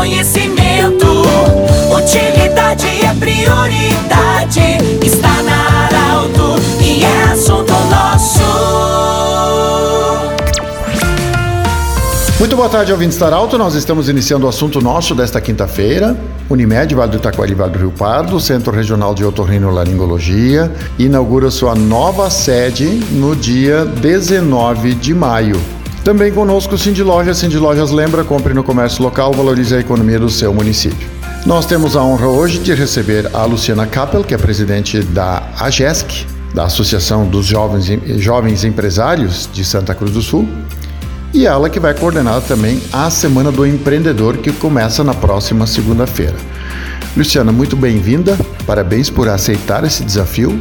conhecimento. Utilidade é prioridade. Está na Arauto e é assunto nosso. Muito boa tarde, ouvintes da Arauto. Nós estamos iniciando o assunto nosso desta quinta-feira. Unimed, Vale do Itaquari, Vale do Rio Pardo, Centro Regional de Otorrinolaringologia, inaugura sua nova sede no dia 19 de maio. Também conosco Cindy Lojas. Cindy Lojas lembra, compre no comércio local, valorize a economia do seu município. Nós temos a honra hoje de receber a Luciana Kappel, que é presidente da AGESC, da Associação dos Jovens, Jovens Empresários de Santa Cruz do Sul, e ela que vai coordenar também a Semana do Empreendedor, que começa na próxima segunda-feira. Luciana, muito bem-vinda, parabéns por aceitar esse desafio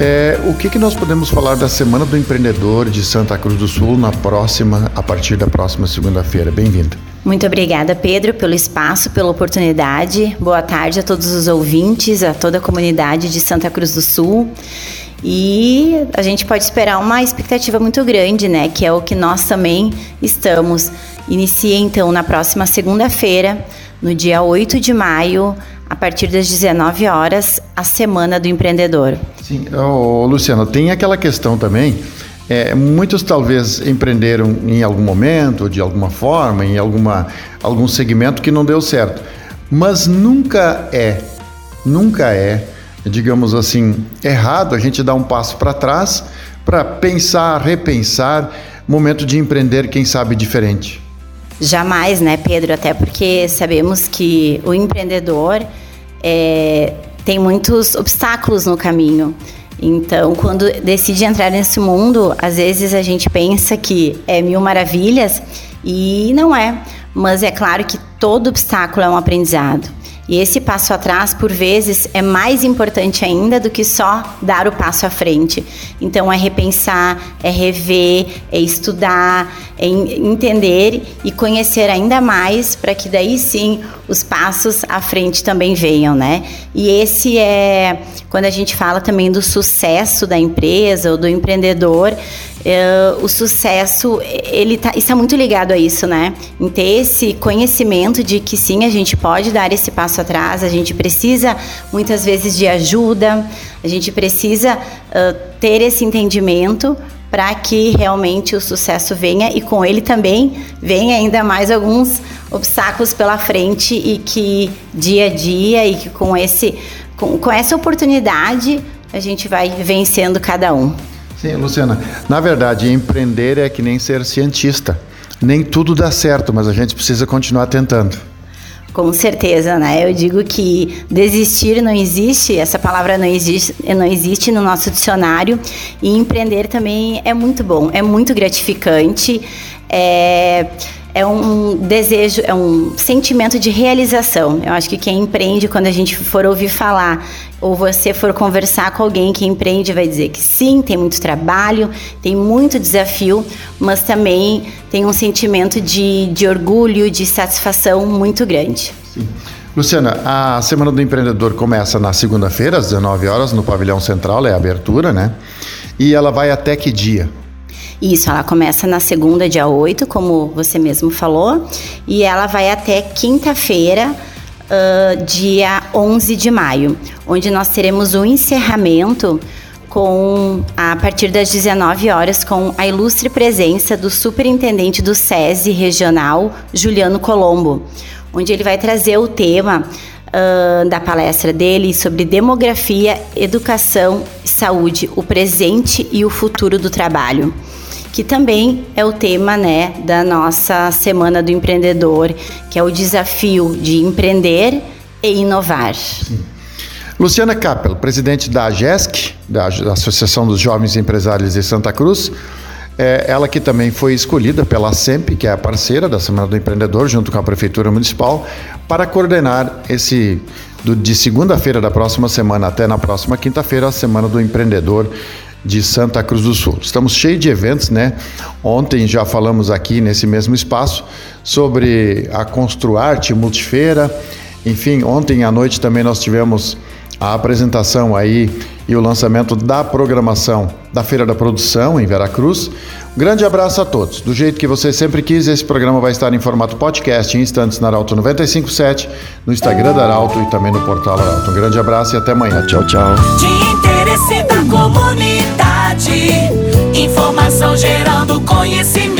é, o que, que nós podemos falar da Semana do Empreendedor de Santa Cruz do Sul na próxima, a partir da próxima segunda-feira? Bem-vinda. Muito obrigada, Pedro, pelo espaço, pela oportunidade. Boa tarde a todos os ouvintes, a toda a comunidade de Santa Cruz do Sul. E a gente pode esperar uma expectativa muito grande, né? Que é o que nós também estamos. Inicia então na próxima segunda-feira, no dia 8 de maio, a partir das 19 horas, a Semana do Empreendedor. Sim, oh, Luciano, tem aquela questão também. É, muitos talvez empreenderam em algum momento, de alguma forma, em alguma, algum segmento que não deu certo. Mas nunca é, nunca é, digamos assim, errado a gente dar um passo para trás para pensar, repensar, momento de empreender, quem sabe, diferente. Jamais, né, Pedro? Até porque sabemos que o empreendedor é, tem muitos obstáculos no caminho. Então, quando decide entrar nesse mundo, às vezes a gente pensa que é mil maravilhas e não é. Mas é claro que todo obstáculo é um aprendizado. E esse passo atrás, por vezes, é mais importante ainda do que só dar o passo à frente. Então, é repensar, é rever, é estudar, é entender e conhecer ainda mais para que daí sim os passos à frente também venham, né? E esse é quando a gente fala também do sucesso da empresa ou do empreendedor Uh, o sucesso ele tá, está muito ligado a isso, né? Em ter esse conhecimento de que sim, a gente pode dar esse passo atrás, a gente precisa muitas vezes de ajuda, a gente precisa uh, ter esse entendimento para que realmente o sucesso venha e com ele também venha ainda mais alguns obstáculos pela frente e que dia a dia e que com esse com, com essa oportunidade a gente vai vencendo cada um. Sim, Luciana. Na verdade, empreender é que nem ser cientista. Nem tudo dá certo, mas a gente precisa continuar tentando. Com certeza, né? Eu digo que desistir não existe, essa palavra não existe, não existe no nosso dicionário. E empreender também é muito bom, é muito gratificante. É é um desejo, é um sentimento de realização. Eu acho que quem empreende, quando a gente for ouvir falar, ou você for conversar com alguém que empreende, vai dizer que sim, tem muito trabalho, tem muito desafio, mas também tem um sentimento de, de orgulho, de satisfação muito grande. Sim. Luciana, a Semana do Empreendedor começa na segunda-feira, às 19 horas, no Pavilhão Central, é a abertura, né? E ela vai até que dia? Isso, ela começa na segunda, dia 8, como você mesmo falou, e ela vai até quinta-feira, uh, dia 11 de maio, onde nós teremos o um encerramento com a partir das 19 horas com a ilustre presença do superintendente do SESI regional, Juliano Colombo, onde ele vai trazer o tema uh, da palestra dele sobre demografia, educação saúde, o presente e o futuro do trabalho que também é o tema né, da nossa Semana do Empreendedor, que é o desafio de empreender e inovar. Luciana Kappel, presidente da AGESC, da Associação dos Jovens Empresários de Santa Cruz, é ela que também foi escolhida pela SEMP, que é a parceira da Semana do Empreendedor, junto com a Prefeitura Municipal, para coordenar esse, do, de segunda-feira da próxima semana até na próxima quinta-feira, a Semana do Empreendedor de Santa Cruz do Sul. Estamos cheios de eventos, né? Ontem já falamos aqui nesse mesmo espaço sobre a Construarte Multifeira. Enfim, ontem à noite também nós tivemos a apresentação aí e o lançamento da programação da Feira da Produção em Veracruz. Um grande abraço a todos. Do jeito que você sempre quis, esse programa vai estar em formato podcast em instantes na Arauto 957, no Instagram da Arauto e também no portal Arauto. Um grande abraço e até amanhã. Tchau, tchau. De interesse da comunidade, informação gerando conhecimento.